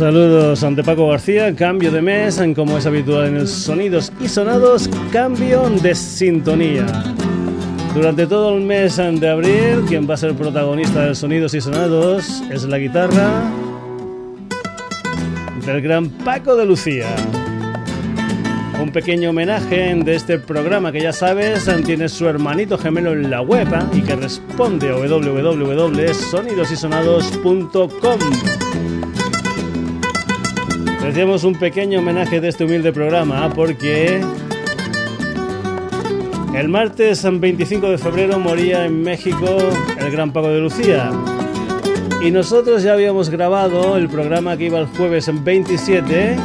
Saludos ante Paco García, cambio de mes, como es habitual en el Sonidos y Sonados, cambio de sintonía. Durante todo el mes de abril, quien va a ser protagonista de Sonidos y Sonados es la guitarra del gran Paco de Lucía. Un pequeño homenaje de este programa que ya sabes tiene su hermanito gemelo en la web ¿eh? y que responde a www.sonidosysonados.com. Hacemos un pequeño homenaje de este humilde programa porque el martes 25 de febrero moría en México el gran Paco de Lucía. Y nosotros ya habíamos grabado el programa que iba el jueves 27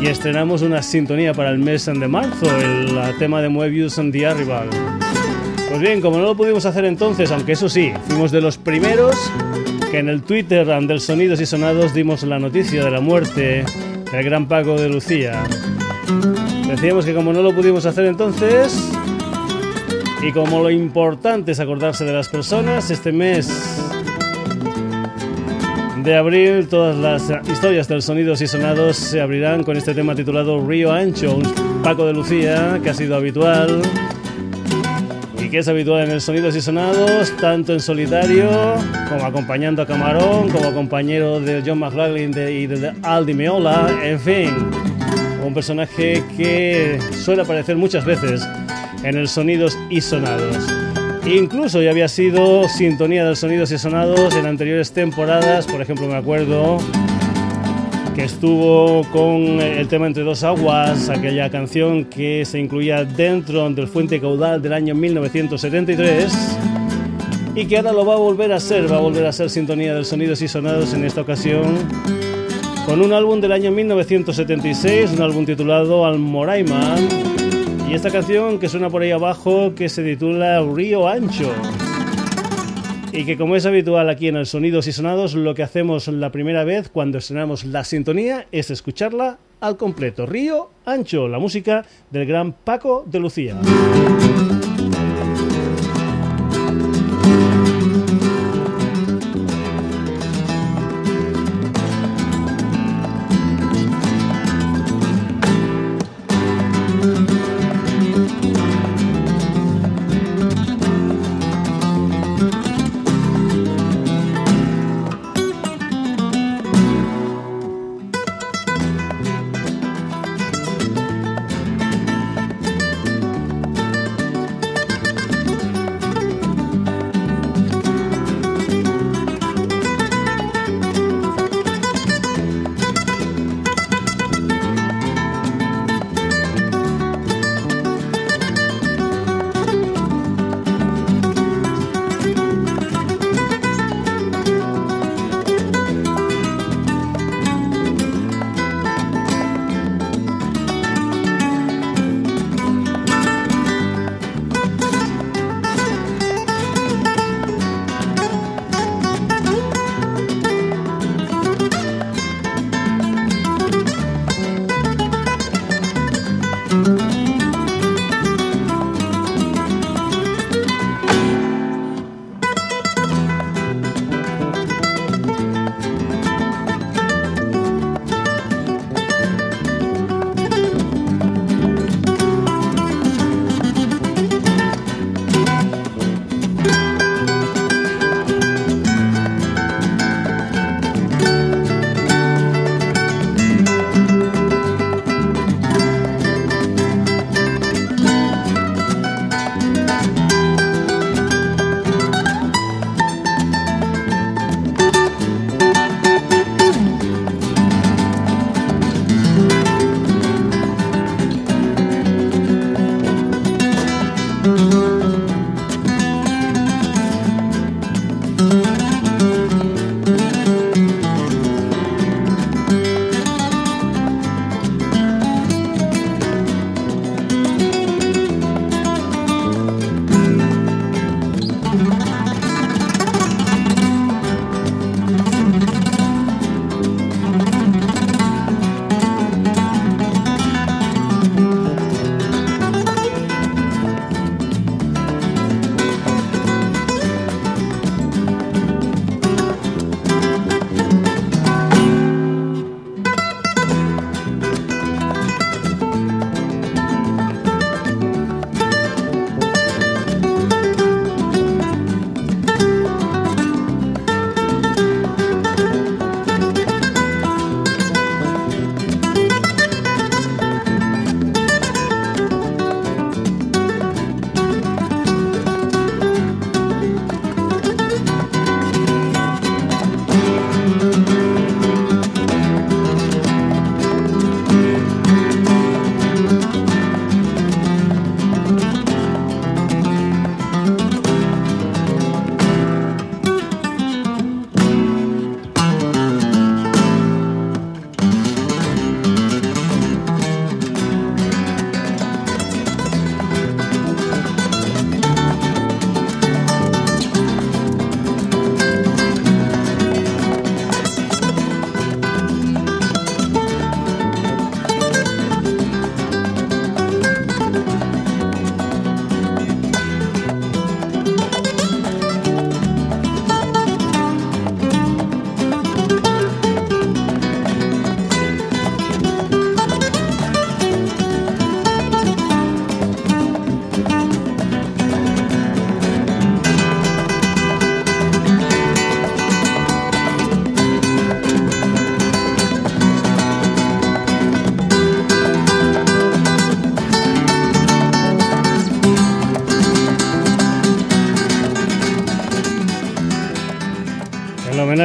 y estrenamos una sintonía para el mes de marzo, el tema de Moebius and the Arrival. Pues bien, como no lo pudimos hacer entonces, aunque eso sí, fuimos de los primeros que en el Twitter del Sonidos y Sonados dimos la noticia de la muerte el gran Paco de Lucía. Decíamos que como no lo pudimos hacer entonces, y como lo importante es acordarse de las personas, este mes de abril todas las historias del Sonidos y Sonados se abrirán con este tema titulado Río Ancho, un Paco de Lucía que ha sido habitual que es habitual en el Sonidos y Sonados, tanto en solitario como acompañando a Camarón, como compañero de John McLaughlin y de Aldi Meola, en fin, un personaje que suele aparecer muchas veces en el Sonidos y Sonados. Incluso ya había sido sintonía de Sonidos y Sonados en anteriores temporadas, por ejemplo me acuerdo estuvo con el tema Entre dos aguas, aquella canción que se incluía dentro del Fuente Caudal del año 1973 y que ahora lo va a volver a ser, va a volver a ser sintonía de sonidos y sonados en esta ocasión con un álbum del año 1976, un álbum titulado Almoraima y esta canción que suena por ahí abajo que se titula Río Ancho y que como es habitual aquí en el Sonidos y Sonados, lo que hacemos la primera vez cuando estrenamos la sintonía es escucharla al completo. Río Ancho, la música del gran Paco de Lucía.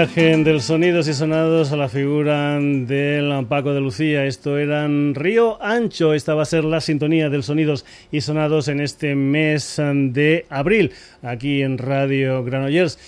Homenaje del Sonidos y Sonados a la figura del Paco de Lucía. Esto eran Río Ancho. Esta va a ser la sintonía del Sonidos y Sonados en este mes de abril, aquí en Radio Granollers.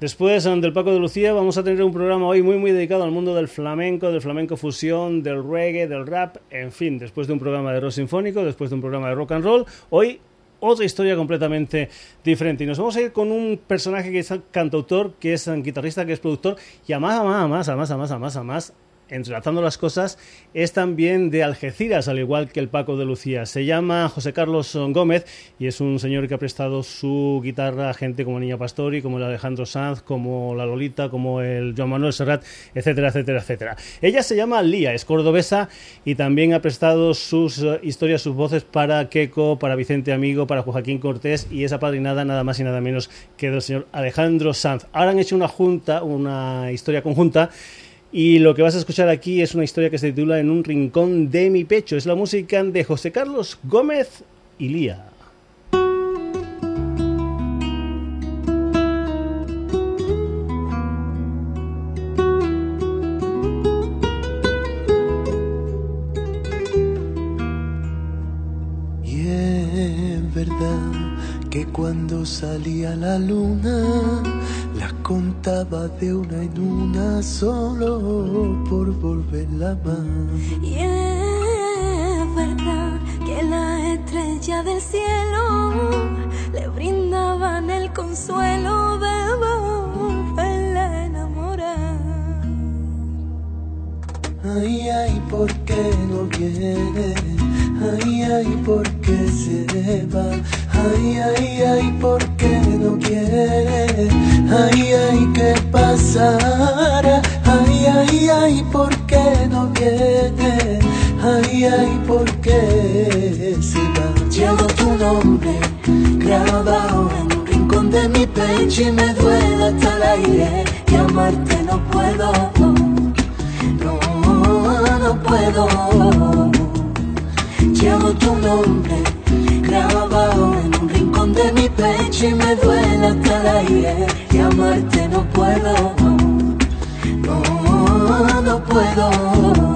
Después del Paco de Lucía vamos a tener un programa hoy muy muy dedicado al mundo del flamenco, del flamenco fusión, del reggae, del rap, en fin, después de un programa de rock sinfónico, después de un programa de rock and roll, hoy otra historia completamente diferente. Y nos vamos a ir con un personaje que es cantautor, que es guitarrista, que es productor, y a más, a más, a más, a más, a más, a más, a más, entrelazando las cosas, es también de Algeciras, al igual que el Paco de Lucía. Se llama José Carlos Gómez y es un señor que ha prestado su guitarra a gente como Niña Pastori, como el Alejandro Sanz, como la Lolita, como el Joan Manuel Serrat, etcétera, etcétera, etcétera. Ella se llama Lía, es cordobesa y también ha prestado sus eh, historias, sus voces para Keiko, para Vicente Amigo, para Joaquín Cortés y esa padrinada nada más y nada menos que del señor Alejandro Sanz. Ahora han hecho una junta, una historia conjunta y lo que vas a escuchar aquí es una historia que se titula En un rincón de mi pecho. Es la música de José Carlos Gómez y Lía. Y es verdad que cuando salía la luna contaba de una en una solo por volverla más. Y es verdad que la estrella del cielo le brindaban el consuelo de volverla a enamorar. Ay, ay, ¿por qué no viene? Ay, ay, ¿por qué se va? Ay, ay, ay, ¿por qué no quiere? Ay, ay, ¿qué pasará? Ay, ay, ay, ¿por qué no viene? Ay, ay, ¿por qué se va? Llevo tu nombre grabado en un rincón de mi pecho y me duele hasta el aire. Y amarte no puedo, no, no puedo. Llevo tu nombre un rincón de mi pecho y me duela cada aire y amarte no puedo, no, no puedo.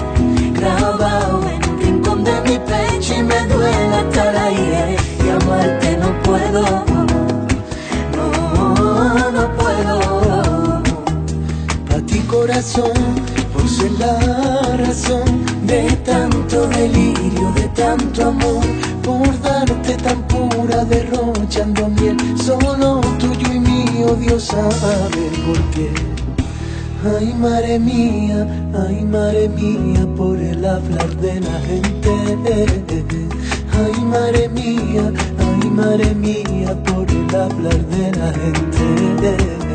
si me duele hasta el eh, aire y amarte no puedo. No, no puedo. A ti corazón, por ser la razón de tanto delirio, de tanto amor, por darte tan pura derrochando miel, solo tuyo y mío, Dios sabe por qué. Ay, madre mía, ay, madre mía, por el hablar de la gente. Ay, madre mía, ay, madre mía, por el hablar de la gente.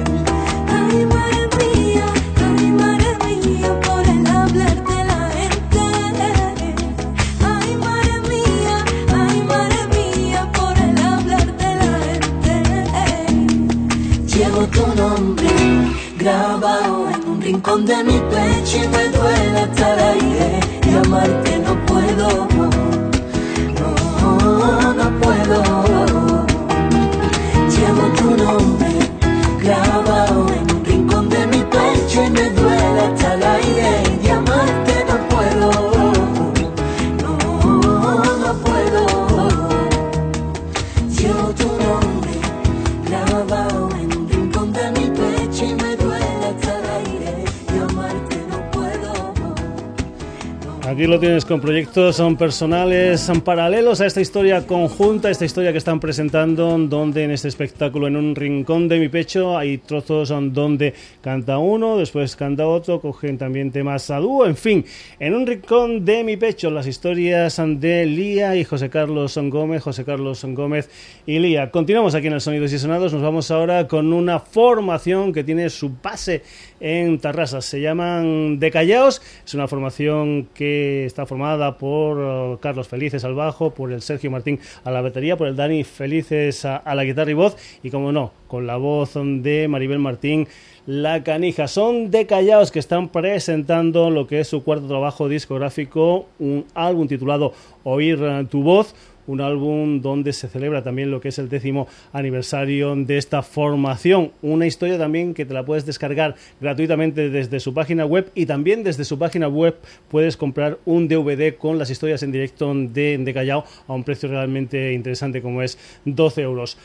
Tienes con proyectos son personales, son paralelos a esta historia conjunta, esta historia que están presentando, donde en este espectáculo, en un rincón de mi pecho, hay trozos donde canta uno, después canta otro, cogen también temas a dúo, en fin, en un rincón de mi pecho, las historias de Lía y José Carlos Gómez, José Carlos Gómez y Lía. Continuamos aquí en el Sonidos y Sonados, nos vamos ahora con una formación que tiene su base en Tarrasa. Se llaman Decallaos. Es una formación que está formada por uh, Carlos Felices al bajo, por el Sergio Martín a la batería, por el Dani Felices a, la guitarra y voz y, como no, con la voz de Maribel Martín. La Canija son Decallaos que están presentando lo que es su cuarto trabajo discográfico, un álbum titulado Oír tu voz, un álbum donde se celebra también lo que es el décimo aniversario de esta formación. Una historia también que te la puedes descargar gratuitamente desde su página web y también desde su página web puedes comprar un DVD con las historias en directo de, de Callao a un precio realmente interesante como es 12 euros.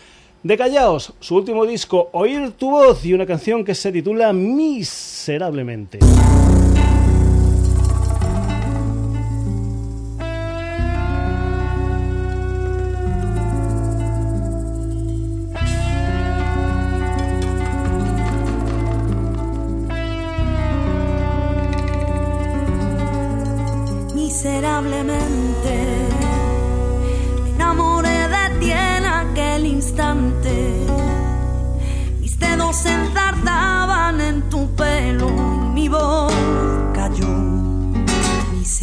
De Callaos, su último disco, Oír tu voz y una canción que se titula Miserablemente.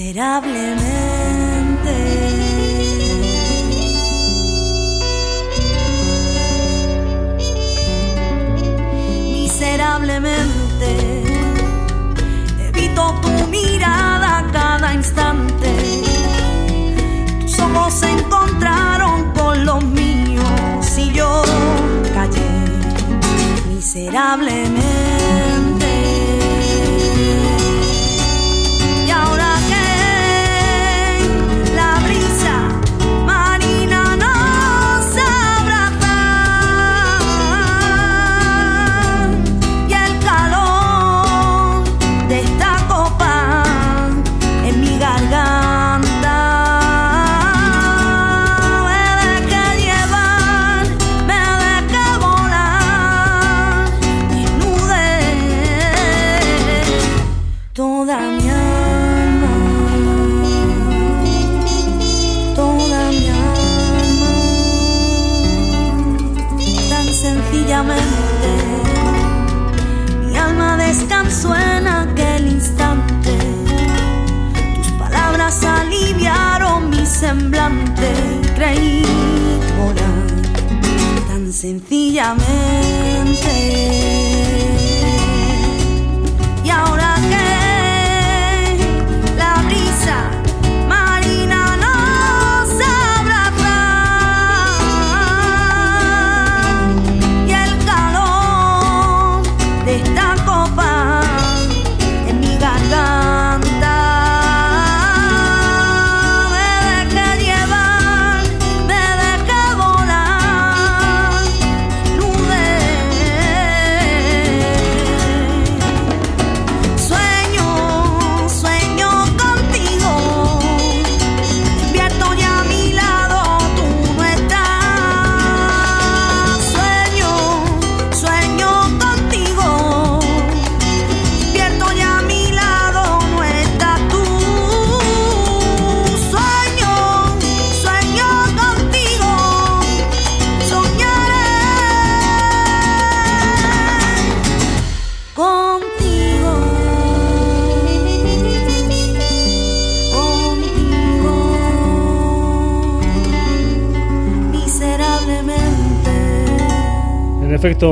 Miserablemente. Miserablemente evito tu mirada cada instante. Tus ojos se encontraron con los míos y yo callé miserablemente. sencillamente.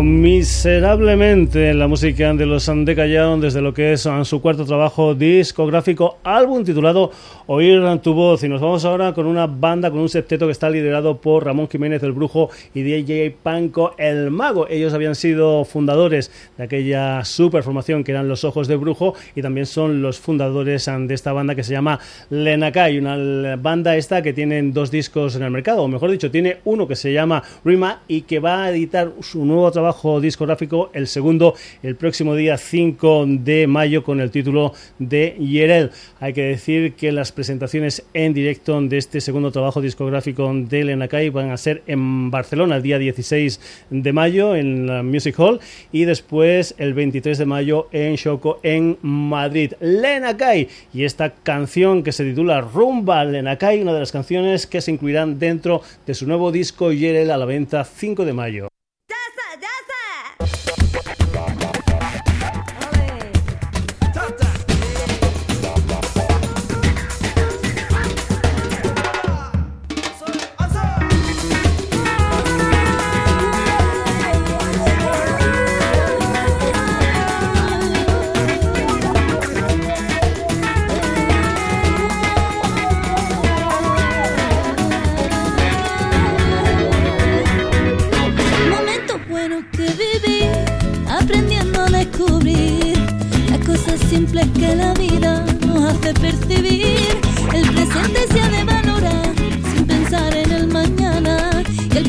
Miserablemente en la música de los Callao desde lo que es su cuarto trabajo discográfico, álbum titulado Oír tu voz. Y nos vamos ahora con una banda, con un septeto que está liderado por Ramón Jiménez el Brujo y DJ Panco el Mago. Ellos habían sido fundadores de aquella super formación que eran Los Ojos de Brujo y también son los fundadores de esta banda que se llama Lenakai, una banda esta que tiene dos discos en el mercado, o mejor dicho, tiene uno que se llama Rima y que va a editar su nuevo nuevo trabajo discográfico, el segundo el próximo día 5 de mayo con el título de Yerel. Hay que decir que las presentaciones en directo de este segundo trabajo discográfico de Lenacay van a ser en Barcelona el día 16 de mayo en la Music Hall y después el 23 de mayo en Choco en Madrid. Lenacay y esta canción que se titula Rumba Lenacay, una de las canciones que se incluirán dentro de su nuevo disco Yerel a la venta 5 de mayo.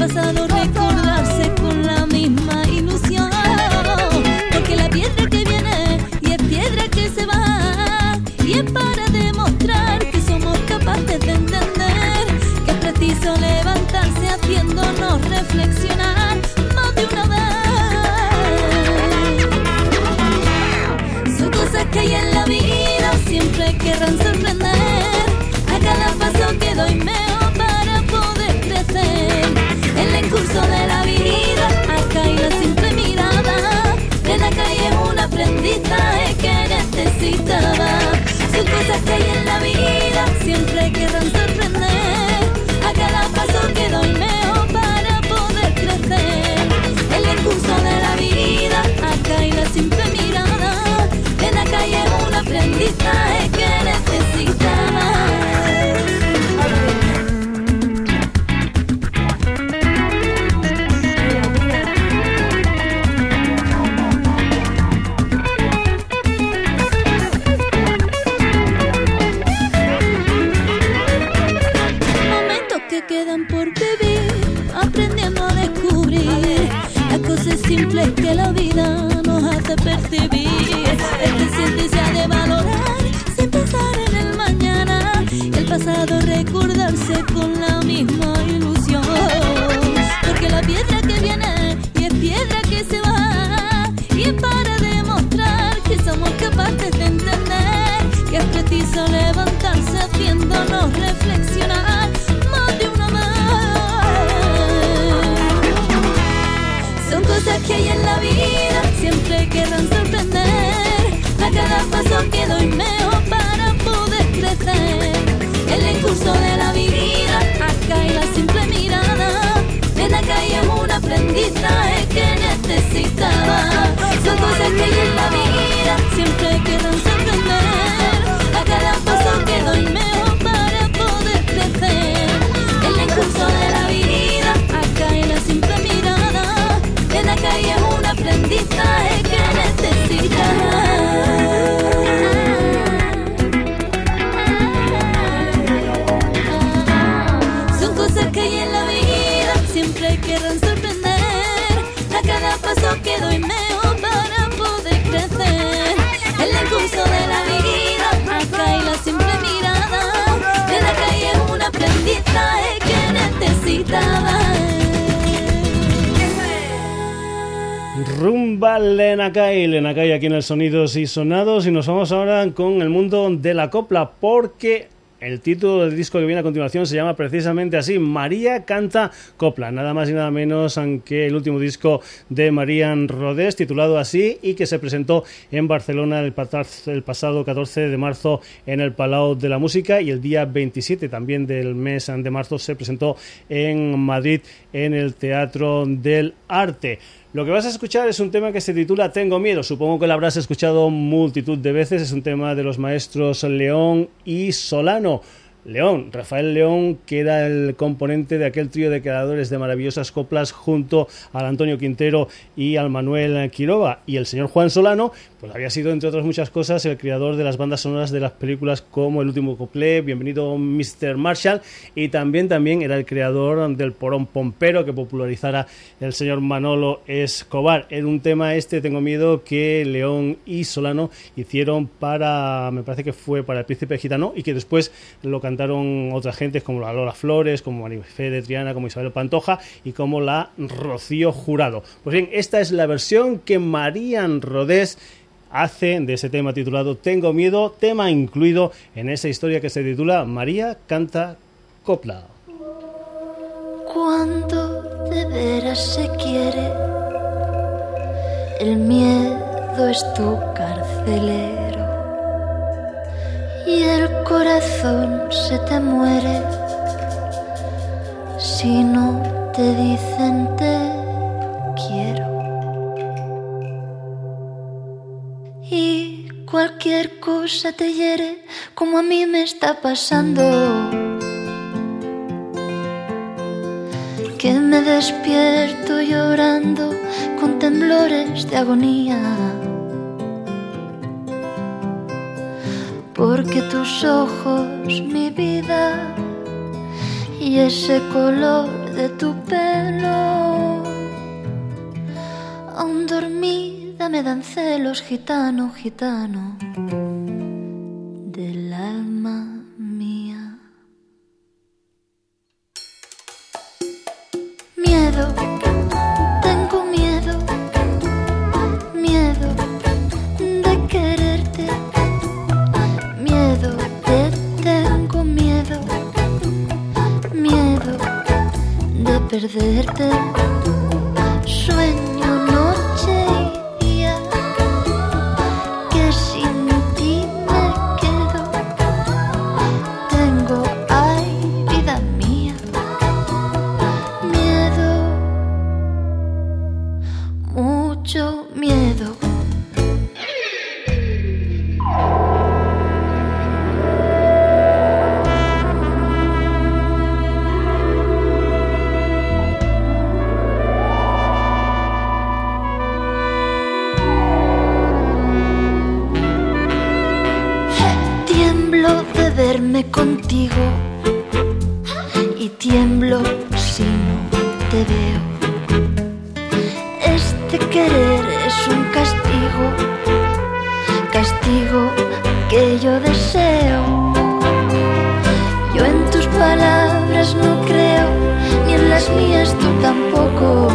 重ね He's mine. contigo y me Elena Kai aquí en el Sonidos y Sonados. Y nos vamos ahora con el mundo de la copla porque el título del disco que viene a continuación se llama precisamente así, María canta copla, nada más y nada menos que el último disco de Marían Rodés, titulado así, y que se presentó en Barcelona el, pasado 14 de marzo en el Palau de la Música y el día 27 también del mes de marzo se presentó en Madrid en el Teatro del Arte. Lo que vas a escuchar es un tema que se titula Tengo miedo. Supongo que lo habrás escuchado multitud de veces. Es un tema de los maestros León y Solano. León. Rafael León, que era el componente de aquel trío de creadores de maravillosas coplas junto al Antonio Quintero y al Manuel Quiroga. Y el señor Juan Solano, pues había sido, entre otras muchas cosas, el creador de las bandas sonoras de las películas como El último couplet, Bienvenido Mr. Marshall, y también, también era el creador del Porón Pompero que popularizara el señor Manolo Escobar. Era un tema este, tengo miedo, que León y Solano hicieron para, me parece que fue para el Príncipe Gitano, y que después lo cantaron otras gentes como la Lola Flores, como Marifé de Triana, como Isabel Pantoja y como la Rocío Jurado. Pues bien, esta es la versión que Marían Rodés hace de ese tema titulado Tengo miedo, tema incluido en esa historia que se titula María canta copla. Cuando de veras se quiere, el miedo es tu carcelero y el corazón se te muere si no te dicen te quiero. Y cualquier cosa te hiere como a mí me está pasando. Que me despierto llorando con temblores de agonía. Porque tus ojos, mi vida, y ese color de tu pelo, aún dormida me dan celos, gitano, gitano, del alma perderte. Y tiemblo si no te veo. Este querer es un castigo, castigo que yo deseo. Yo en tus palabras no creo, ni en las mías tú tampoco.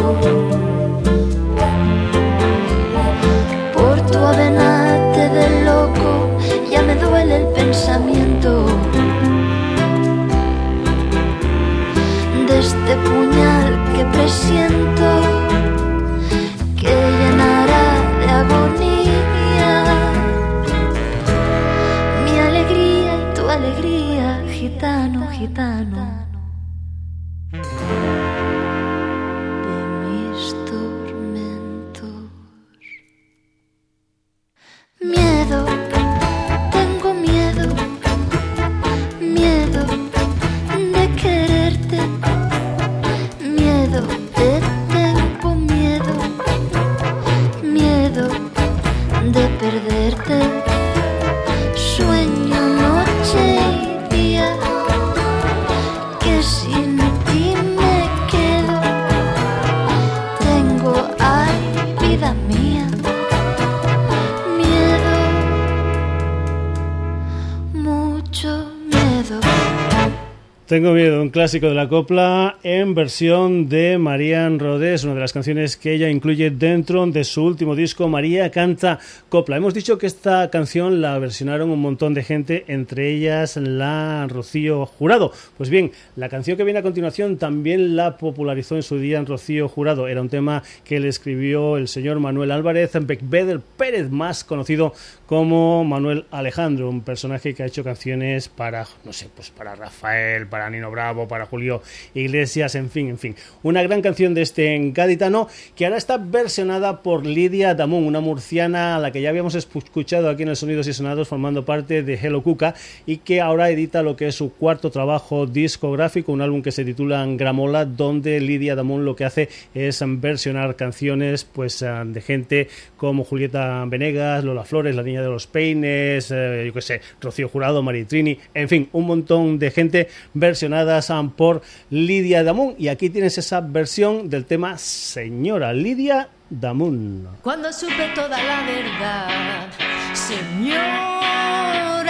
Clásico de la copla en versión de Marían Rodés, una de las canciones que ella incluye dentro de su último disco, María canta copla. Hemos dicho que esta canción la versionaron un montón de gente, entre ellas la Rocío Jurado. Pues bien, la canción que viene a continuación también la popularizó en su día en Rocío Jurado. Era un tema que le escribió el señor Manuel Álvarez Beckbeder Pérez, más conocido como Manuel Alejandro, un personaje que ha hecho canciones para, no sé, pues para Rafael, para Nino Bravo, para Julio Iglesias, en fin, en fin. Una gran canción de este gaditano que ahora está versionada por Lidia Damón, una murciana a la que ya habíamos escuchado aquí en el Sonidos y Sonados formando parte de Hello Cuca y que ahora edita lo que es su cuarto trabajo discográfico, un álbum que se titula Gramola, donde Lidia Damón lo que hace es versionar canciones pues eh, de gente como Julieta Venegas, Lola Flores, La Niña de los Peines, eh, yo qué sé, Rocío Jurado, Maritrini, en fin, un montón de gente versionadas por Lidia Damón. Y aquí tienes esa versión del tema Señora Lidia Damón. Cuando supe toda la verdad, Señora,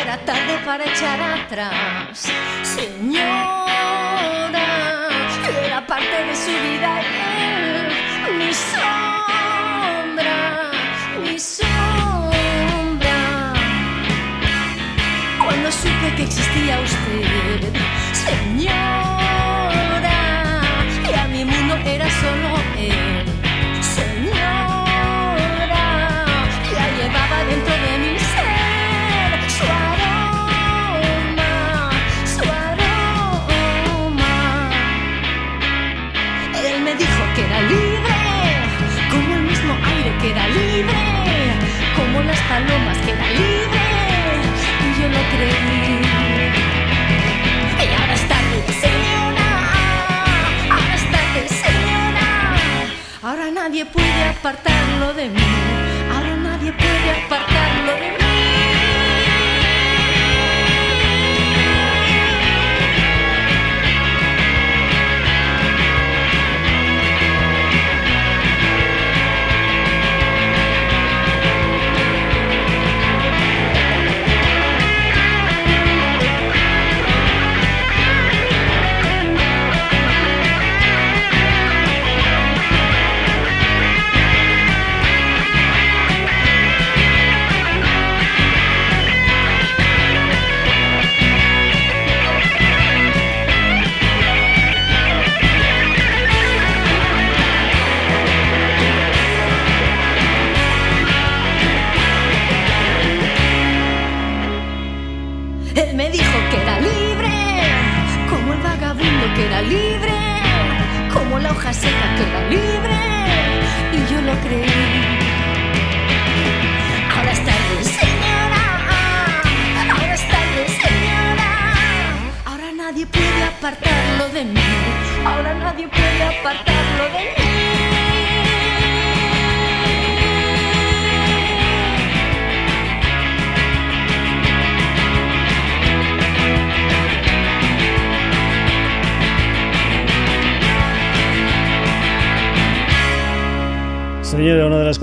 era tarde para echar atrás, Señora, era parte de su vida mi sombra, mi sombra. Cuando supe que existía usted, señora, palomas que era libre, y yo lo creí. Y ahora es tarde, señora, ahora es tarde, señora, ahora nadie puede apartarlo de mí, ahora nadie puede apartarlo de mí.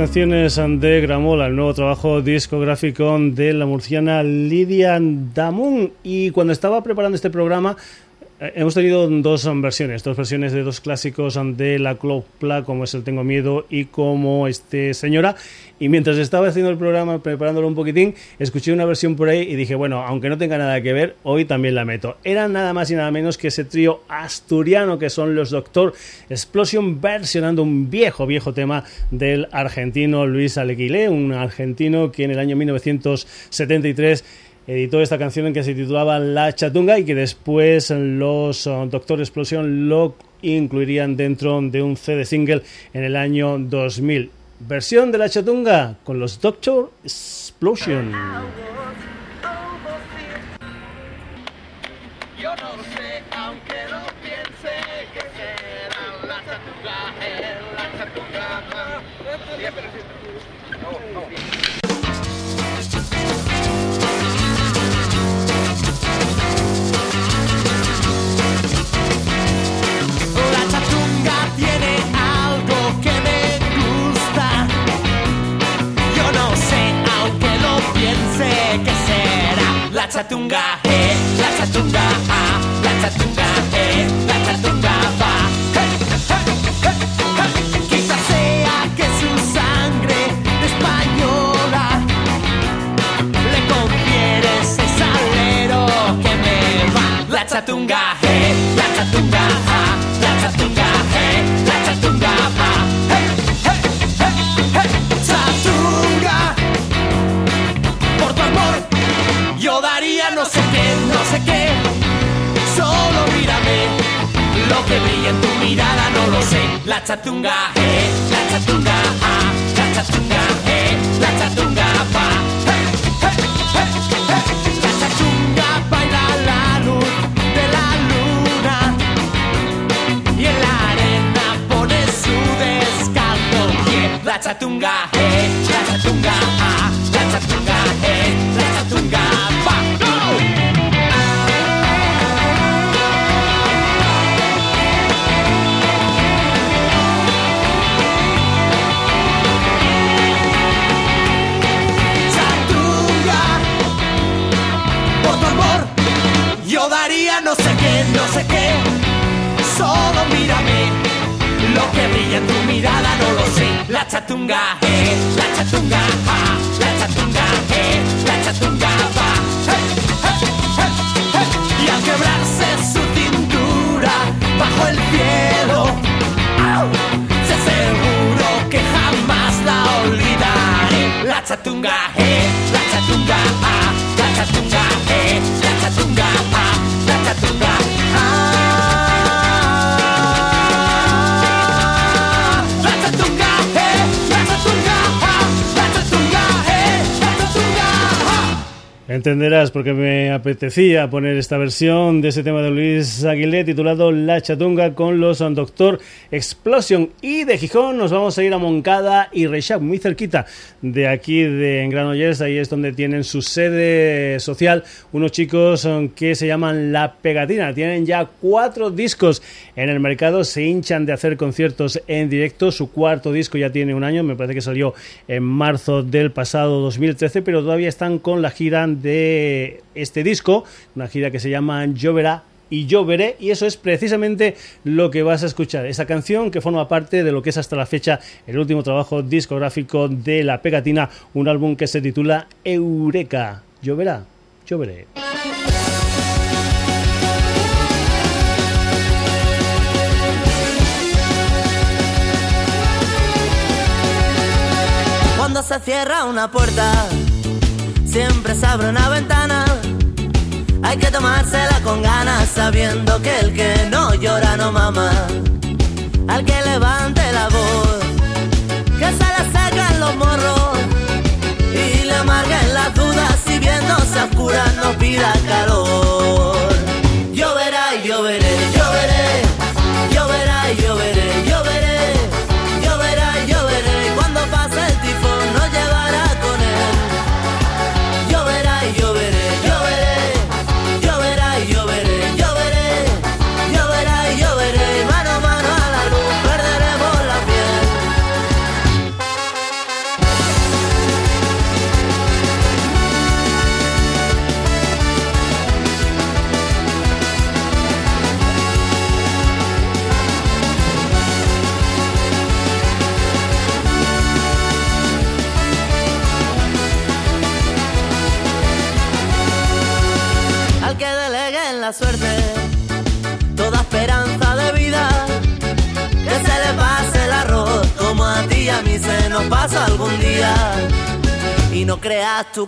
Canciones de Gramola, el nuevo trabajo discográfico de la murciana Lidia Damun. Y cuando estaba preparando este programa, hemos tenido dos versiones, dos versiones de dos clásicos de la Clopla, como es el Tengo Miedo y como este Señora. Y mientras estaba haciendo el programa, preparándolo un poquitín, escuché una versión por ahí y dije, bueno, aunque no tenga nada que ver, hoy también la meto. Era nada más y nada menos que ese trío asturiano que son los Doctor Explosion versionando un viejo, viejo tema del argentino Luis Aleguilé, un argentino que en el año 1973 editó esta canción que se titulaba La Chatunga y que después los uh, Doctor Explosion lo incluirían dentro de un CD single en el año 2000. Versión de La Chatunga con los Doctor Explosion. Chatunga, eh, la chatunga, ah, la chatunga, eh, la chatunga va. Quizás sea que su sangre española le confiere ese salero que me va. La chatunga, eh, que brilla en tu mirada no lo sé. La chatunga, eh, la chatunga, ah, la chatunga, eh, la chatunga, pa. Hey, hey, hey, hey. La chatunga baila la luz de la luna y en la arena pone su descanso. Yeah, la chatunga, eh, la chatunga, ah, Solo mírame, lo que brilla en tu mirada no lo sé. La chatunga, eh, la chatunga, ah, la chatunga, eh, la chatunga, va. Y al quebrarse su cintura bajo el cielo, ¡au! sé seguro que jamás la olvidaré. La chatunga, eh, la chatunga, ah, la chatunga, Entenderás porque me apetecía poner esta versión de ese tema de Luis Aguilé titulado La Chatunga con los Doctor Explosion. Y de Gijón nos vamos a ir a Moncada y Reixac, muy cerquita de aquí de Granollers. Ahí es donde tienen su sede social unos chicos um, que se llaman La Pegatina. Tienen ya cuatro discos en el mercado, se hinchan de hacer conciertos en directo. Su cuarto disco ya tiene un año, me parece que salió en marzo del pasado 2013, pero todavía están con la gira de este disco, una gira que se llama Lloverá y yo veré, y eso es precisamente lo que vas a escuchar. Esa canción que forma parte de lo que es hasta la fecha el último trabajo discográfico de La Pegatina, un álbum que se titula Eureka. Lloverá, yo veré. Cuando se cierra una puerta, siempre se abre una ventana. Hay que tomársela con ganas, sabiendo que el que no llora no mama. Al que levante la voz, que se le secan los morros y le amarguen las dudas. Si viéndose a oscuras no pida calor. Lloverá y lloveré, lloveré,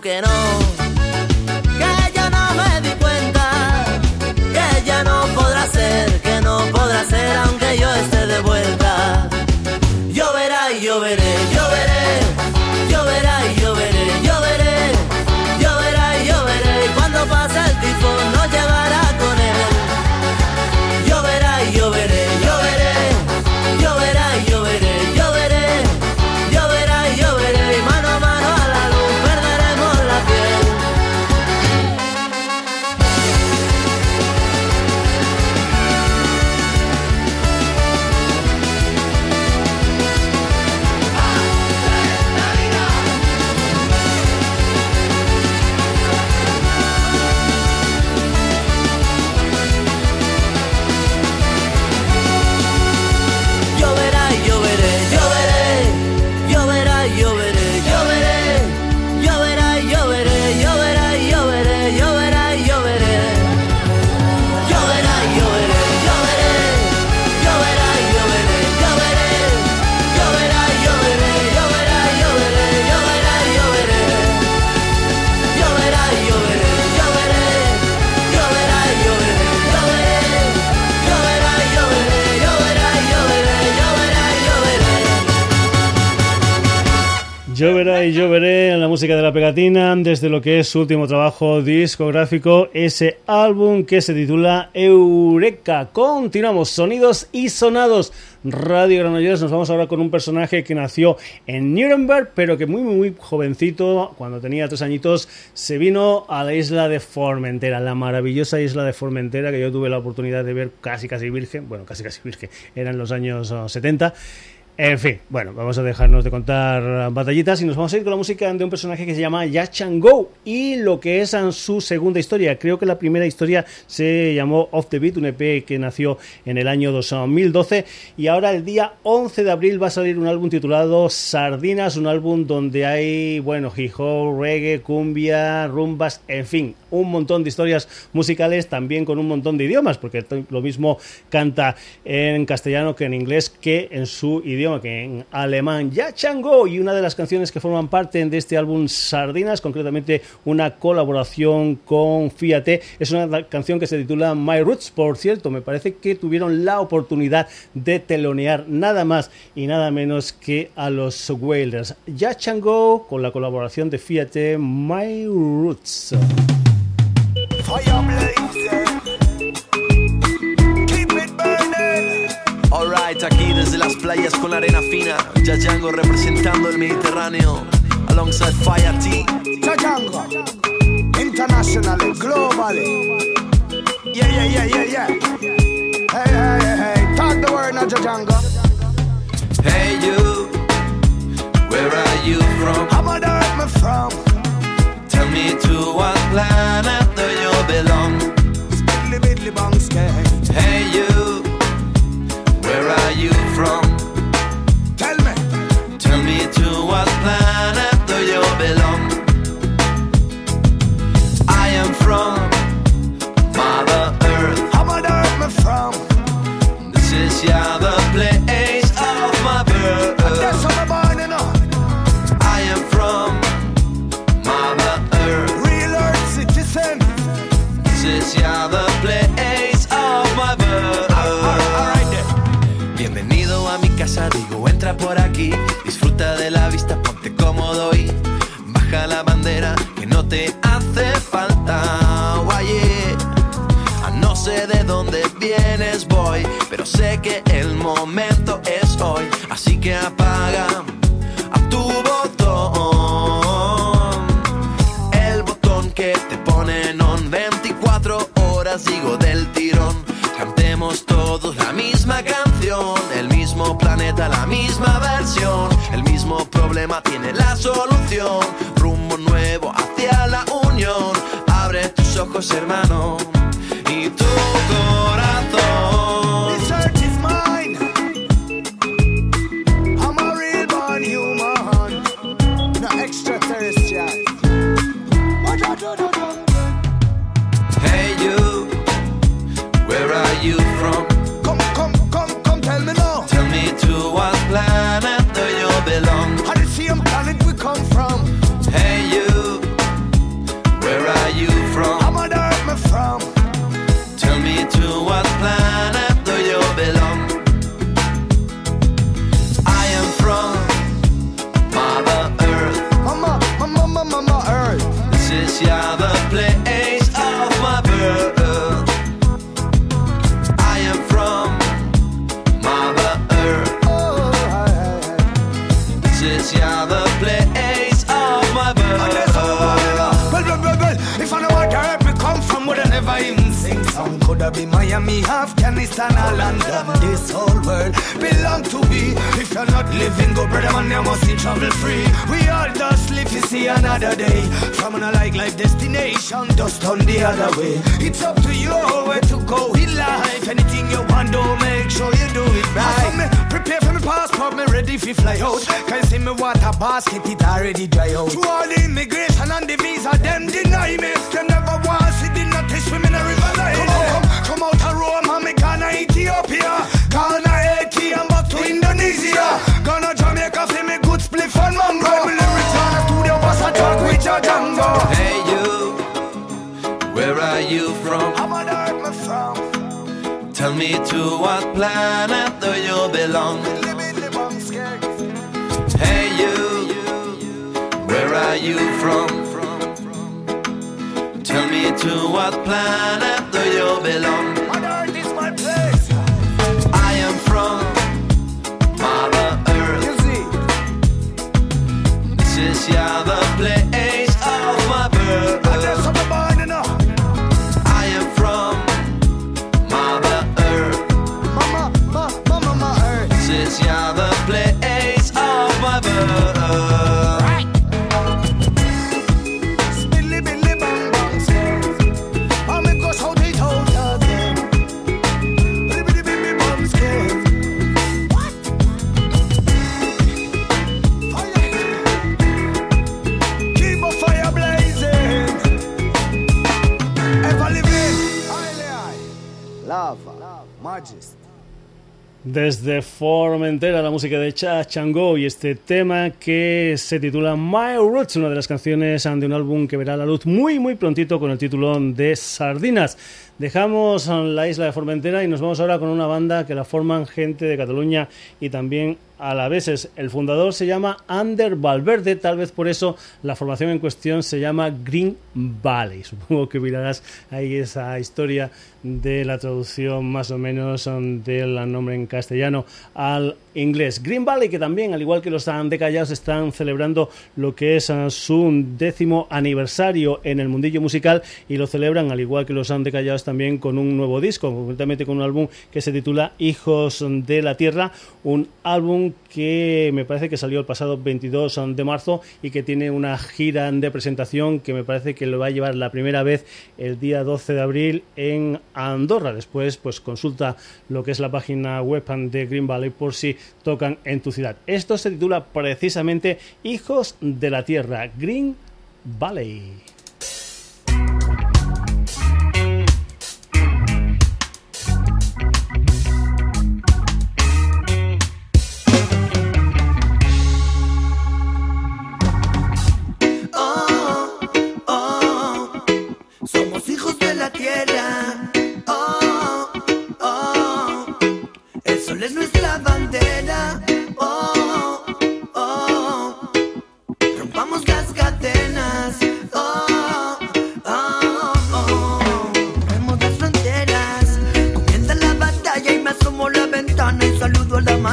creas tú que no, Lloverá y lloveré en la música de la pegatina desde lo que es su último trabajo discográfico, ese álbum que se titula Eureka. Continuamos, sonidos y sonados. Radio Granollers, nos vamos ahora con un personaje que nació en Nuremberg, pero que muy, muy jovencito, cuando tenía tres añitos, se vino a la isla de Formentera, la maravillosa isla de Formentera que yo tuve la oportunidad de ver casi, casi virgen, bueno, casi, casi virgen, eran los años 70 en fin, bueno, vamos a dejarnos de contar batallitas y nos vamos a ir con la música de un personaje que se llama Ya Go y lo que es su segunda historia. Creo que la primera historia se llamó Off the Beat, un EP que nació en el año 2012 y ahora el día 11 de abril va a salir un álbum titulado Sardinas, un álbum donde hay, bueno, hip hop, reggae, cumbia, rumbas, en fin, un montón de historias musicales también con un montón de idiomas, porque lo mismo canta en castellano que en inglés que en su idioma que en alemán, Ya Chango, y una de las canciones que forman parte de este álbum Sardinas, concretamente una colaboración con Fiat, es una canción que se titula My Roots, por cierto, me parece que tuvieron la oportunidad de telonear nada más y nada menos que a los Wailers. Ya Chango con la colaboración de Fiat, My Roots. Alright, aquí desde las playas con la arena fina, Yayango representando el Mediterráneo, alongside Fire T. Yayango, internationally, globally. Yeah, yeah, yeah, yeah, yeah. Hey, hey, hey, hey, talk the word now, Jajango. Hey, you, where are you from? How about earth me from? Tell me to what planet do you belong? Que el momento es hoy. Así que apaga a tu botón. El botón que te pone en 24 horas, digo, del tirón. Cantemos todos la misma canción, el mismo planeta, la misma versión, el mismo problema tiene la solución. Rumbo nuevo hacia la unión. Abre tus ojos, hermano, been Miami, Afghanistan, or London. This whole world belong to we. If you're not living go brother, man, you must be trouble free. We all just live to see another day. From a like life destination, just on the other way. It's up to you where to go in life. Anything you want, do make sure you do it right. Me prepare for me passport, me ready fi fly out. Can see me water basket, it already dry out. To all immigration and the visa, them deny me. Them never want Ethiopia, Ghana, Haiti, and back to Indonesia. Ghana, Jamaica, fi me good spliff and mango. Me lyrics on the studio, bust a track with your Django. Hey you, where are you from? I'm on earth, from. Tell me to what planet do you belong? Billy, Billy, bong, skank. Hey you, Where are you from? Tell me to what planet do you belong? Desde Formentera, la música de Cha Chango y este tema que se titula My Roots, una de las canciones de un álbum que verá la luz muy, muy prontito con el título de Sardinas. Dejamos la isla de Formentera y nos vamos ahora con una banda que la forman gente de Cataluña y también a la vez es el fundador se llama Ander Valverde, tal vez por eso la formación en cuestión se llama Green Valley. Supongo que mirarás ahí esa historia de la traducción más o menos del nombre en castellano al inglés. Green Valley, que también, al igual que los Andecallados, están celebrando lo que es uh, su décimo aniversario en el mundillo musical y lo celebran, al igual que los Andecallados, también con un nuevo disco, concretamente con un álbum que se titula Hijos de la Tierra, un álbum que me parece que salió el pasado 22 de marzo y que tiene una gira de presentación que me parece que lo va a llevar la primera vez el día 12 de abril en Andorra. Después, pues consulta lo que es la página web de Green Valley por si tocan en tu ciudad. Esto se titula precisamente Hijos de la Tierra, Green Valley.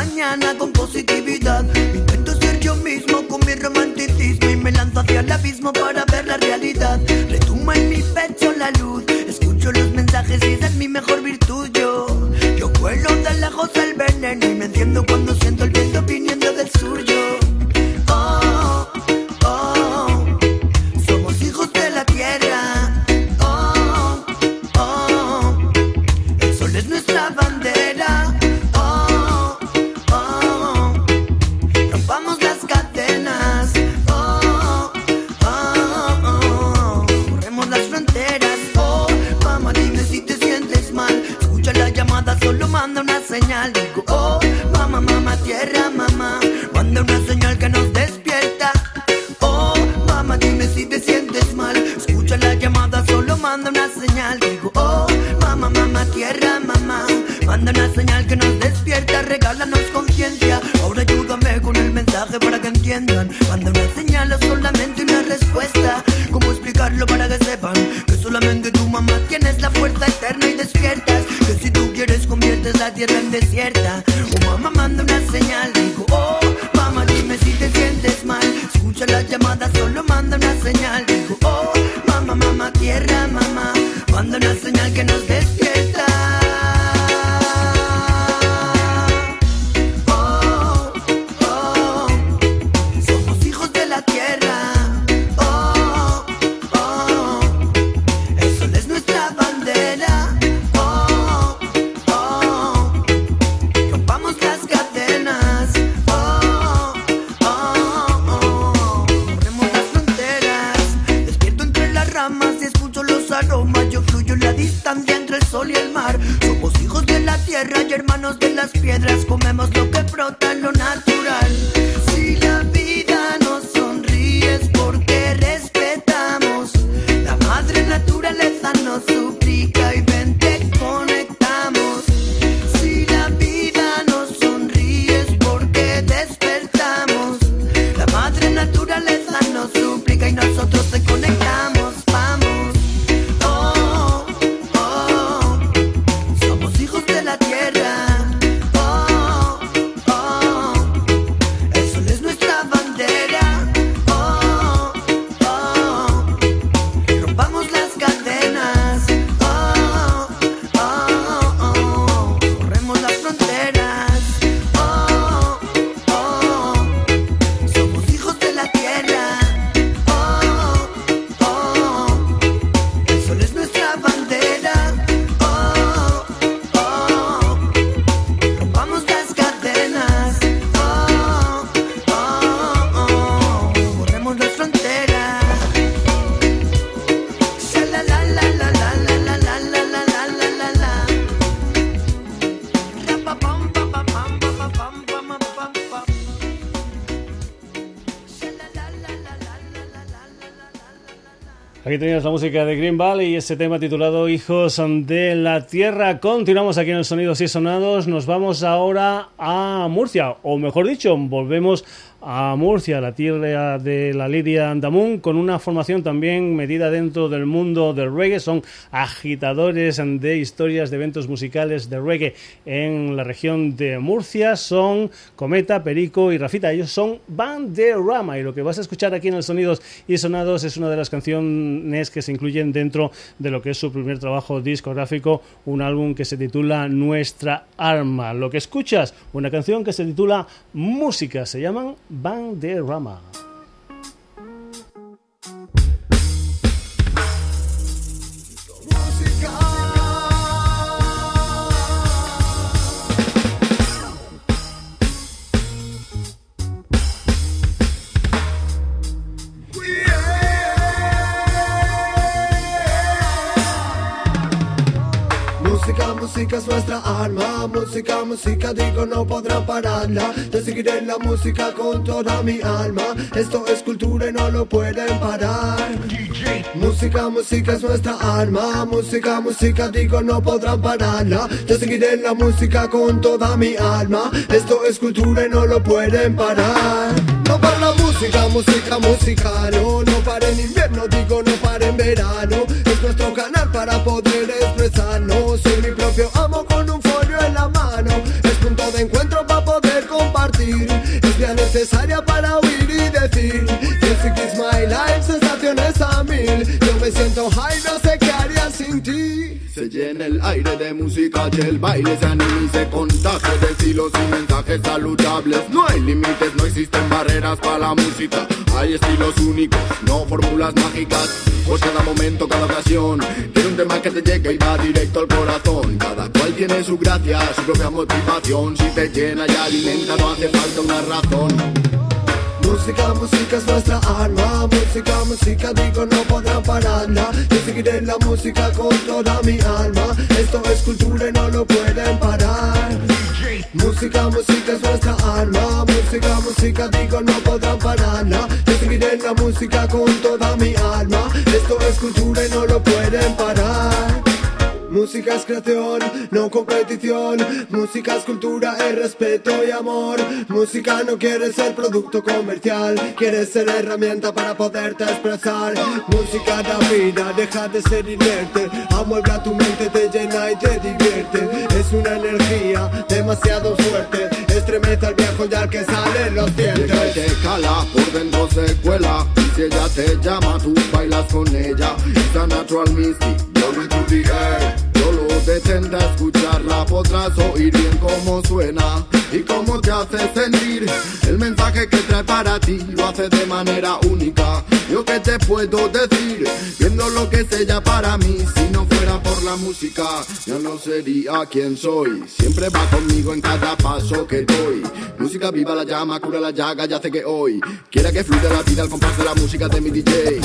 Mañana con positividad. Intento ser yo mismo con mi romanticismo y me lanzo hacia el abismo para ver la realidad. Retuma en mi pecho la luz, escucho los mensajes y esa es mi mejor virtud. Yo, yo cuelo de lejos el veneno natural. Aquí tenías la música de Green Valley y ese tema titulado Hijos de la Tierra. Continuamos aquí en el Sonidos y Sonados. Nos vamos ahora a Murcia, o mejor dicho, volvemos Murcia, la tierra de la Lidia Andamun, con una formación también medida dentro del mundo del reggae. Son agitadores de historias de eventos musicales de reggae en la región de Murcia. Son Cometa, Perico y Rafita. Ellos son Banderama y lo que vas a escuchar aquí en el Sonidos y Sonados es una de las canciones que se incluyen dentro de lo que es su primer trabajo discográfico, un álbum que se titula Nuestra Arma. Lo que escuchas, una canción que se titula Música, se llaman Banderama. Música, digo no podrán pararla. Yo seguiré la música con toda mi alma. Esto es cultura y no lo pueden parar. Música, música es nuestra arma, música, música, digo no podrán pararla. Yo seguiré la música con toda mi alma. Esto es cultura y no lo pueden parar. No para la música, música, música, no, no para en invierno, digo no para en verano. Es nuestro canal para poder expresarnos. Soy mi propio amo con necesaria para oír y decir. Music is my life, sensaciones a mil. Yo me siento high, no sé qué haría sin ti. Se llena el aire de música y el baile se anima y se contagia de estilos y mensajes saludables. No hay límites, no existen barreras para la música. Hay estilos únicos, no fórmulas mágicas. Pues cada momento, cada ocasión, tiene un tema que te llega y va directo al corazón. Cada cual tiene su gracia, su propia motivación. Si te llena y alimenta, no hace falta una razón. Música, música es nuestra arma. Música, música, digo no podrán pararla Yo seguiré la música con toda mi alma. Esto es cultura y no lo pueden parar. Música, música es nuestra arma. Música, música, digo no podrán pararla Yo seguiré la música con toda mi alma. Esto es cultura y no lo pueden parar Música es creación, no competición. Música es cultura, es respeto y amor. Música no quiere ser producto comercial, quiere ser herramienta para poderte expresar. Música da vida, deja de ser inerte. Amuebla tu mente, te llena y te divierte. Es una energía demasiado fuerte. Estremece al viejo ya que salen los dientes. Llega y te cala, por dentro se cuela. Ella te llama, tú bailas con ella. It's a natural mystic, going to the air. Solo detente a escucharla, podrás oír bien cómo suena y cómo te hace sentir. El mensaje que trae para ti lo hace de manera única. Yo que te puedo decir, viendo lo que es ella para mí, si no fuera por la música, yo no sería quien soy. Siempre va conmigo en cada paso que doy. Música viva la llama, cura la llaga, ya hace que hoy quiera que fluya la vida al compás de la música de mi DJ.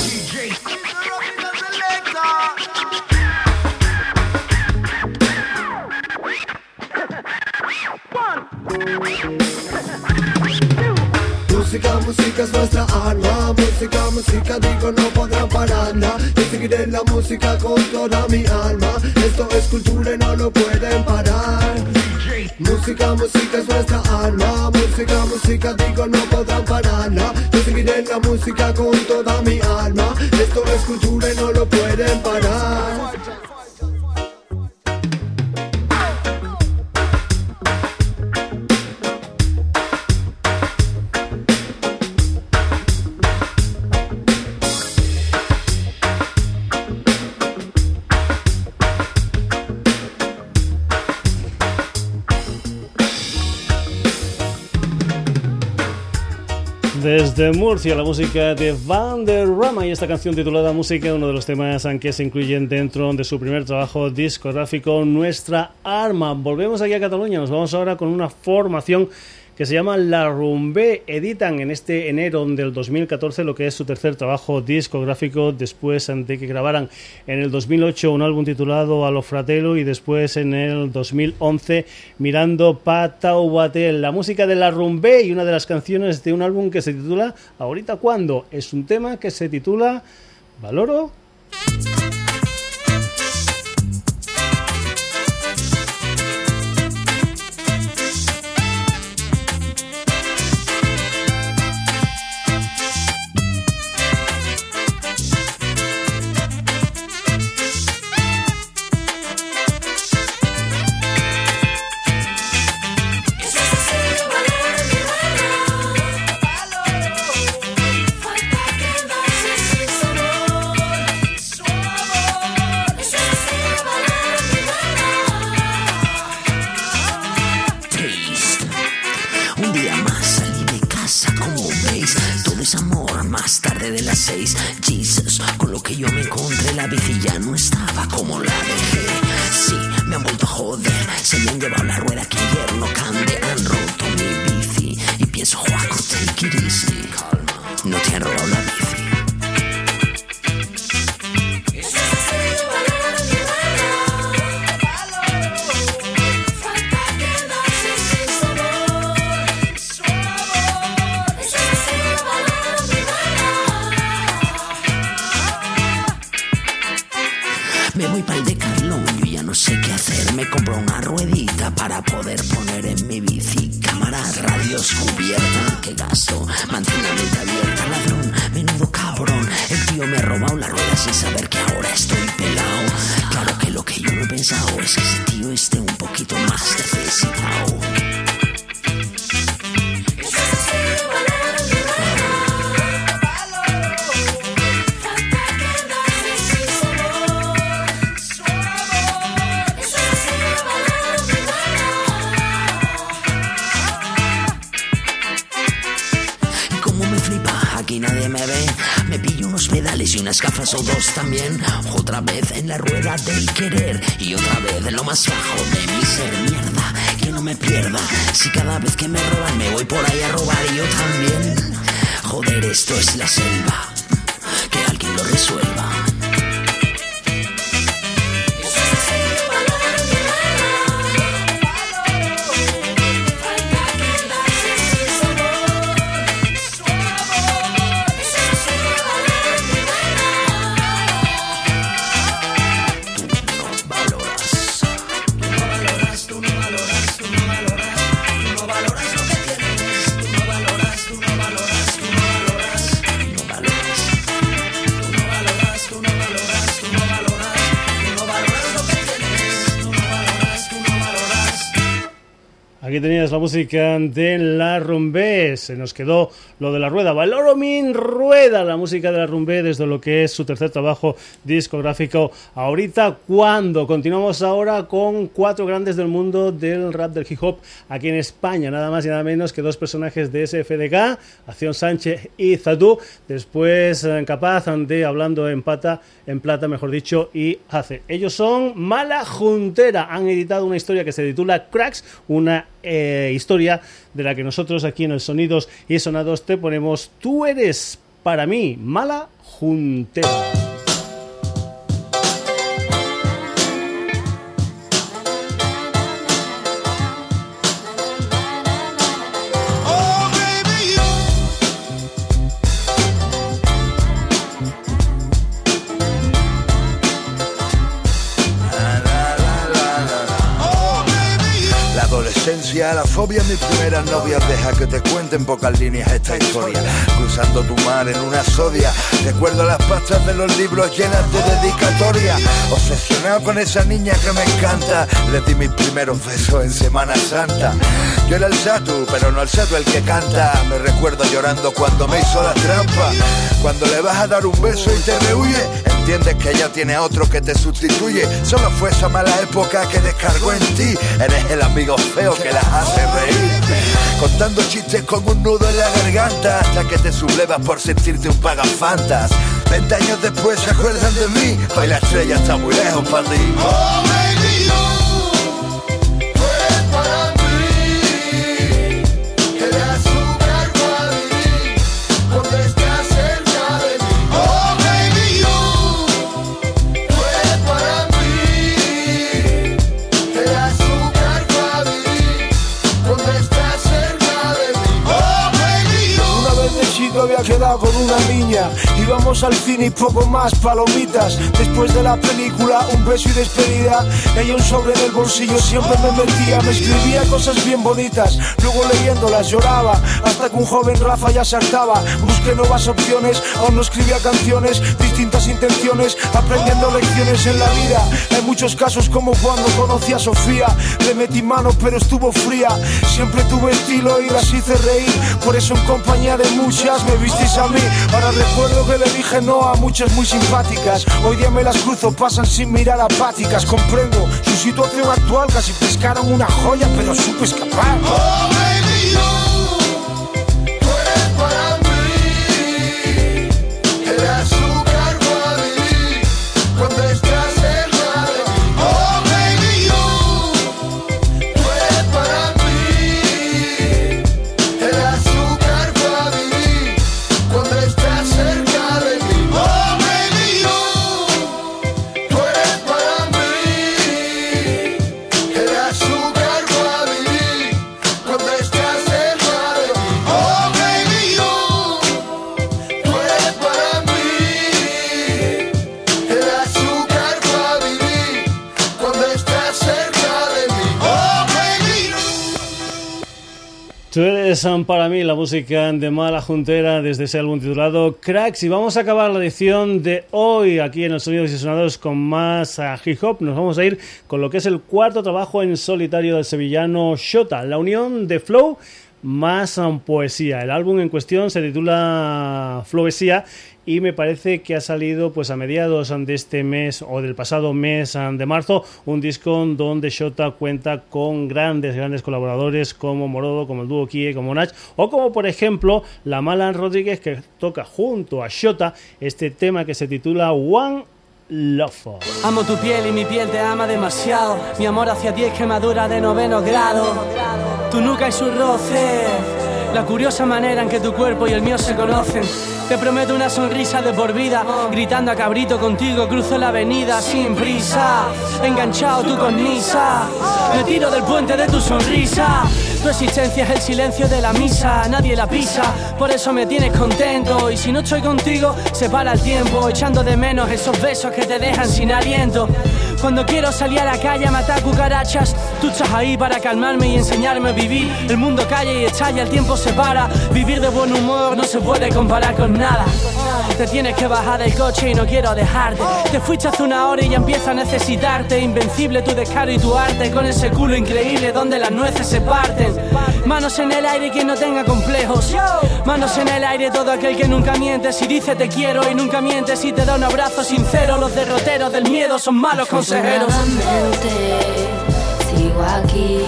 Música, música es nuestra arma Música, música, digo no podrán pararla Yo seguiré la música con toda mi alma. Esto es cultura y no lo pueden parar. Música, música es nuestra arma Música, música, digo no podrán pararla Yo seguiré la música con toda mi alma. Esto es cultura y no lo pueden parar Desde Murcia, la música de Vanderrama y esta canción titulada Música, uno de los temas que se incluyen dentro de su primer trabajo discográfico, Nuestra Arma. Volvemos aquí a Cataluña, nos vamos ahora con una formación que se llama La Rumbe. Editan en este enero del 2014 lo que es su tercer trabajo discográfico después de que grabaran en el 2008 un álbum titulado A lo Fratello y después en el 2011 Mirando Pataubatel. La música de La Rumbe y una de las canciones de un álbum que se titula Ahorita cuando. Es un tema que se titula Valoro o dos también. Otra vez en la rueda del querer y otra vez en lo más bajo de mi ser mierda. Que no me pierda. Si cada vez que me roban me voy por ahí a robar y yo también. Joder, esto es la selva. Que alguien lo resuelva. Tenías la música de la Rumbé. Se nos quedó lo de la rueda. Valoromin Rueda, la música de la Rumbé desde lo que es su tercer trabajo discográfico. Ahorita, cuando continuamos ahora con cuatro grandes del mundo del rap del hip hop aquí en España. Nada más y nada menos que dos personajes de SFDK, Acción Sánchez y Zatú. Después, eh, capaz de hablando en pata, en plata, mejor dicho, y hace. Ellos son Mala Juntera. Han editado una historia que se titula Cracks, una eh, historia de la que nosotros aquí en el Sonidos y Sonados te ponemos Tú eres para mí mala juntera. La fobia, mi primera novia Deja que te cuenten pocas líneas esta historia. Cruzando tu mar en una sodia. Recuerdo las pastas de los libros llenas de dedicatoria. Obsesionado con esa niña que me encanta. Le di mis primeros besos en Semana Santa. Yo era el Satu, pero no el Satu el que canta. Me recuerdo llorando cuando me hizo la trampa. Cuando le vas a dar un beso y te rehuye, entiendes que ella tiene otro que te sustituye. Solo fue esa mala época que descargó en ti. Eres el amigo feo que la hace reír. Contando chistes con un nudo en la garganta hasta que te sublevas por sentirte un pagafantas. Veinte años después se acuerdan de mí, hoy la estrella está muy lejos para ti. Con una niña Íbamos al cine y poco más, palomitas. Después de la película, un beso y despedida. Ella un sobre en el bolsillo siempre me metía. Me escribía cosas bien bonitas. Luego leyéndolas lloraba. Hasta que un joven Rafa ya saltaba. Busqué nuevas opciones, aún no escribía canciones. Distintas intenciones, aprendiendo lecciones en la vida. Hay muchos casos como cuando conocí a Sofía. Le metí mano, pero estuvo fría. Siempre tuve estilo y las hice reír. Por eso en compañía de muchas me visteis a mí. Ahora recuerdo que le dije no a muchas muy simpáticas. Hoy día me las cruzo, pasan sin mirar apáticas. Comprendo su situación actual, casi pescaron una joya, pero supe escapar. Para mí la música de Mala Juntera desde ese álbum titulado Cracks y vamos a acabar la edición de hoy aquí en los Sonidos y Sonados con más hip hop. Nos vamos a ir con lo que es el cuarto trabajo en solitario del sevillano Shota, la unión de flow más poesía. El álbum en cuestión se titula Flowesía y me parece que ha salido pues a mediados de este mes o del pasado mes de marzo un disco donde Shota cuenta con grandes grandes colaboradores como Morodo, como el dúo Kie, como Nach o como por ejemplo la Malan Rodríguez que toca junto a Shota este tema que se titula One Love. Amo tu piel y mi piel te ama demasiado. Mi amor hacia ti es quemadura de noveno grado. Tu nuca y su roce. La curiosa manera en que tu cuerpo y el mío se conocen. Te prometo una sonrisa de por vida. Gritando a cabrito contigo, cruzo la avenida sin prisa. Enganchado tú con Nisa. Me tiro del puente de tu sonrisa. Tu existencia es el silencio de la misa, nadie la pisa, por eso me tienes contento. Y si no estoy contigo, se para el tiempo, echando de menos esos besos que te dejan sin aliento. Cuando quiero salir a la calle a matar cucarachas, tú estás ahí para calmarme y enseñarme a vivir. El mundo calla y estalla, el tiempo se para. Vivir de buen humor no se puede comparar con nada. Te tienes que bajar del coche y no quiero dejarte. Te fuiste hace una hora y ya empiezo a necesitarte. Invencible tu descaro y tu arte, con ese culo increíble donde las nueces se parten. Manos en el aire quien no tenga complejos. Manos en el aire todo aquel que nunca miente. Si dice te quiero y nunca miente, si te da un abrazo sincero. Los derroteros del miedo son malos consejeros. Sigo aquí.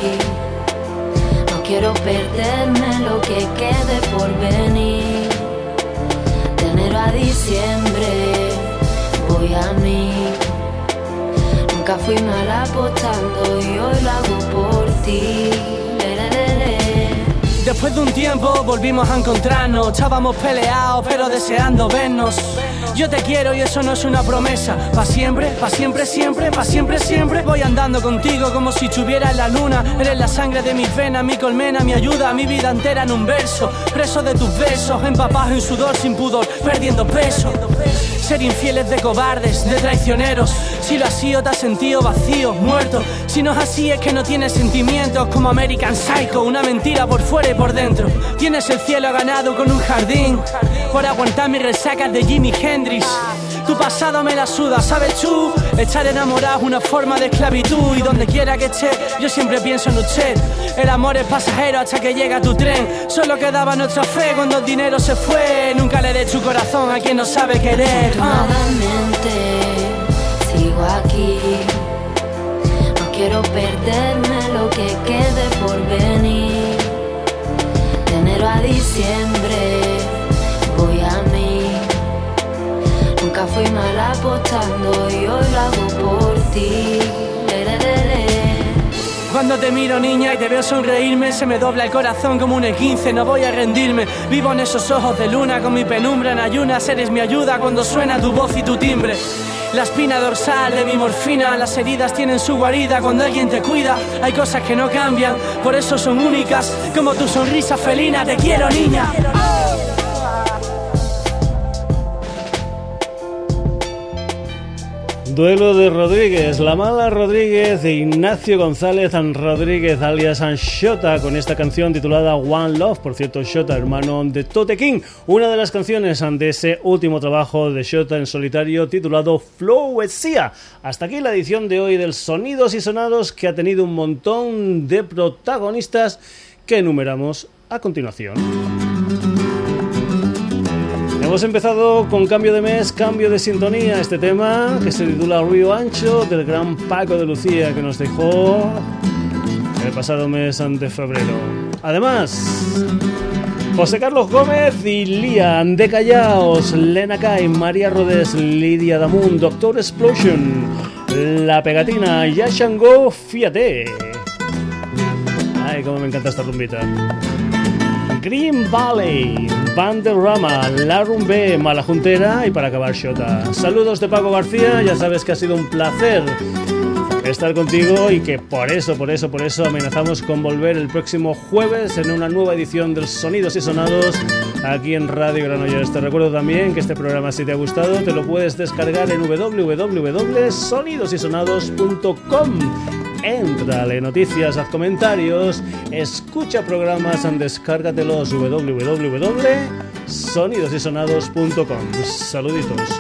No quiero perderme lo que quede por venir. De enero a diciembre voy a mí. Nunca fui mal apostando y hoy lo hago por ti. Después de un tiempo volvimos a encontrarnos, estábamos peleados pero deseando vernos. Yo te quiero y eso no es una promesa. Pa' siempre, pa' siempre, siempre, pa' siempre, siempre. Voy andando contigo como si estuviera en la luna. Eres la sangre de mis venas, mi colmena, mi ayuda, mi vida entera en un verso. Preso de tus besos, empapado en sudor sin pudor, perdiendo peso. Ser infieles de cobardes, de traicioneros. Si lo has sido, te has sentido vacío, muerto. Si no es así, es que no tienes sentimientos como American Psycho, una mentira por fuera y por dentro. Tienes el cielo ganado con un jardín por aguantar mis resacas de Jimi Hendrix. Tu pasado me la suda, ¿sabes tú? Estar enamorado es una forma de esclavitud y donde quiera que esté, yo siempre pienso en usted. El amor es pasajero hasta que llega tu tren. Solo quedaba nuestra fe cuando el dinero se fue. Nunca le dé tu corazón a quien no sabe querer. Afortunadamente, sigo aquí. No quiero perderme lo que quede por venir. De enero a diciembre fui mal apostando y hoy lo hago por ti. Cuando te miro niña y te veo sonreírme Se me dobla el corazón como un E15 No voy a rendirme Vivo en esos ojos de luna Con mi penumbra en ayunas Eres mi ayuda cuando suena tu voz y tu timbre la espina dorsal de mi morfina, las heridas tienen su guarida cuando alguien te cuida. Hay cosas que no cambian, por eso son únicas, como tu sonrisa felina. Te quiero, niña. Duelo de Rodríguez, La Mala Rodríguez e Ignacio González Rodríguez alias Anshota con esta canción titulada One Love. Por cierto, Shota, hermano de Tote King, una de las canciones de ese último trabajo de Shota en solitario titulado Flowesía. Hasta aquí la edición de hoy del Sonidos y Sonados que ha tenido un montón de protagonistas que enumeramos a continuación. Hemos empezado con cambio de mes, cambio de sintonía, este tema que se titula Río Ancho del gran Paco de Lucía que nos dejó el pasado mes de febrero. Además, José Carlos Gómez y Lía de Callaos, Lena Kai, María Rodés, Lidia Damun, Doctor Explosion, La Pegatina, Yashango, fíjate. Ay, cómo me encanta esta rumbita. Green Valley, Banderrama, La Rumbe, Malajuntera y para acabar Shota. Saludos de Paco García, ya sabes que ha sido un placer estar contigo y que por eso, por eso, por eso amenazamos con volver el próximo jueves en una nueva edición de Sonidos y Sonados aquí en Radio Granollers. Te recuerdo también que este programa si te ha gustado te lo puedes descargar en www.sonidosysonados.com Entrale noticias, haz comentarios, escucha programas, descárgatelos www.sonidosysonados.com. Saluditos.